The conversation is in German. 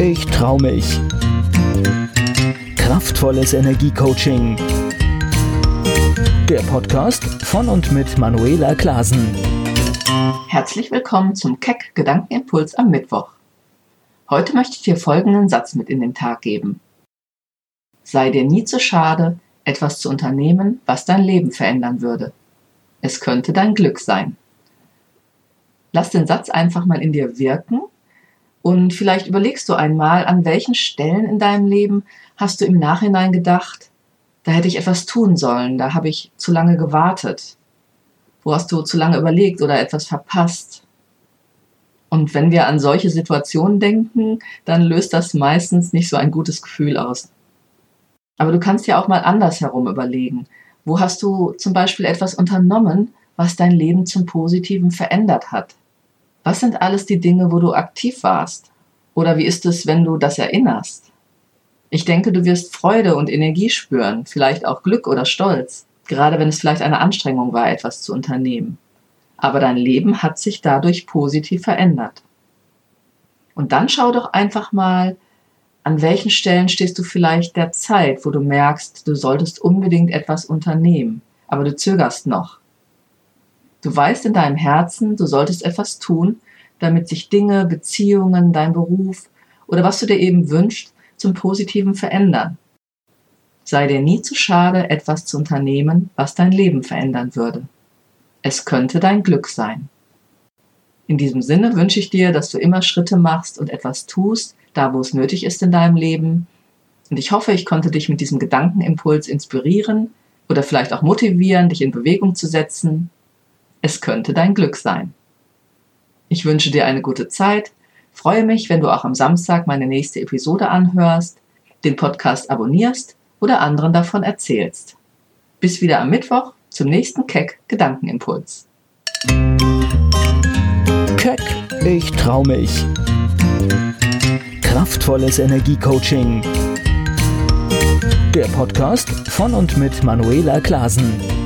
Ich trau mich. Kraftvolles Energiecoaching. Der Podcast von und mit Manuela Klasen. Herzlich willkommen zum Keck Gedankenimpuls am Mittwoch. Heute möchte ich dir folgenden Satz mit in den Tag geben. Sei dir nie zu schade, etwas zu unternehmen, was dein Leben verändern würde. Es könnte dein Glück sein. Lass den Satz einfach mal in dir wirken und vielleicht überlegst du einmal, an welchen Stellen in deinem Leben hast du im Nachhinein gedacht, da hätte ich etwas tun sollen, da habe ich zu lange gewartet. Wo hast du zu lange überlegt oder etwas verpasst? Und wenn wir an solche Situationen denken, dann löst das meistens nicht so ein gutes Gefühl aus. Aber du kannst ja auch mal andersherum überlegen. Wo hast du zum Beispiel etwas unternommen, was dein Leben zum Positiven verändert hat? Was sind alles die Dinge, wo du aktiv warst? Oder wie ist es, wenn du das erinnerst? Ich denke, du wirst Freude und Energie spüren, vielleicht auch Glück oder Stolz, gerade wenn es vielleicht eine Anstrengung war, etwas zu unternehmen. Aber dein Leben hat sich dadurch positiv verändert. Und dann schau doch einfach mal, an welchen Stellen stehst du vielleicht der Zeit, wo du merkst, du solltest unbedingt etwas unternehmen, aber du zögerst noch. Du weißt in deinem Herzen, du solltest etwas tun, damit sich Dinge, Beziehungen, dein Beruf oder was du dir eben wünschst, zum Positiven verändern. Sei dir nie zu schade, etwas zu unternehmen, was dein Leben verändern würde. Es könnte dein Glück sein. In diesem Sinne wünsche ich dir, dass du immer Schritte machst und etwas tust, da wo es nötig ist in deinem Leben. Und ich hoffe, ich konnte dich mit diesem Gedankenimpuls inspirieren oder vielleicht auch motivieren, dich in Bewegung zu setzen es könnte dein Glück sein. Ich wünsche dir eine gute Zeit, freue mich, wenn du auch am Samstag meine nächste Episode anhörst, den Podcast abonnierst oder anderen davon erzählst. Bis wieder am Mittwoch zum nächsten Keck Gedankenimpuls. Keck, ich trau mich. Kraftvolles Energiecoaching. Der Podcast von und mit Manuela Klasen.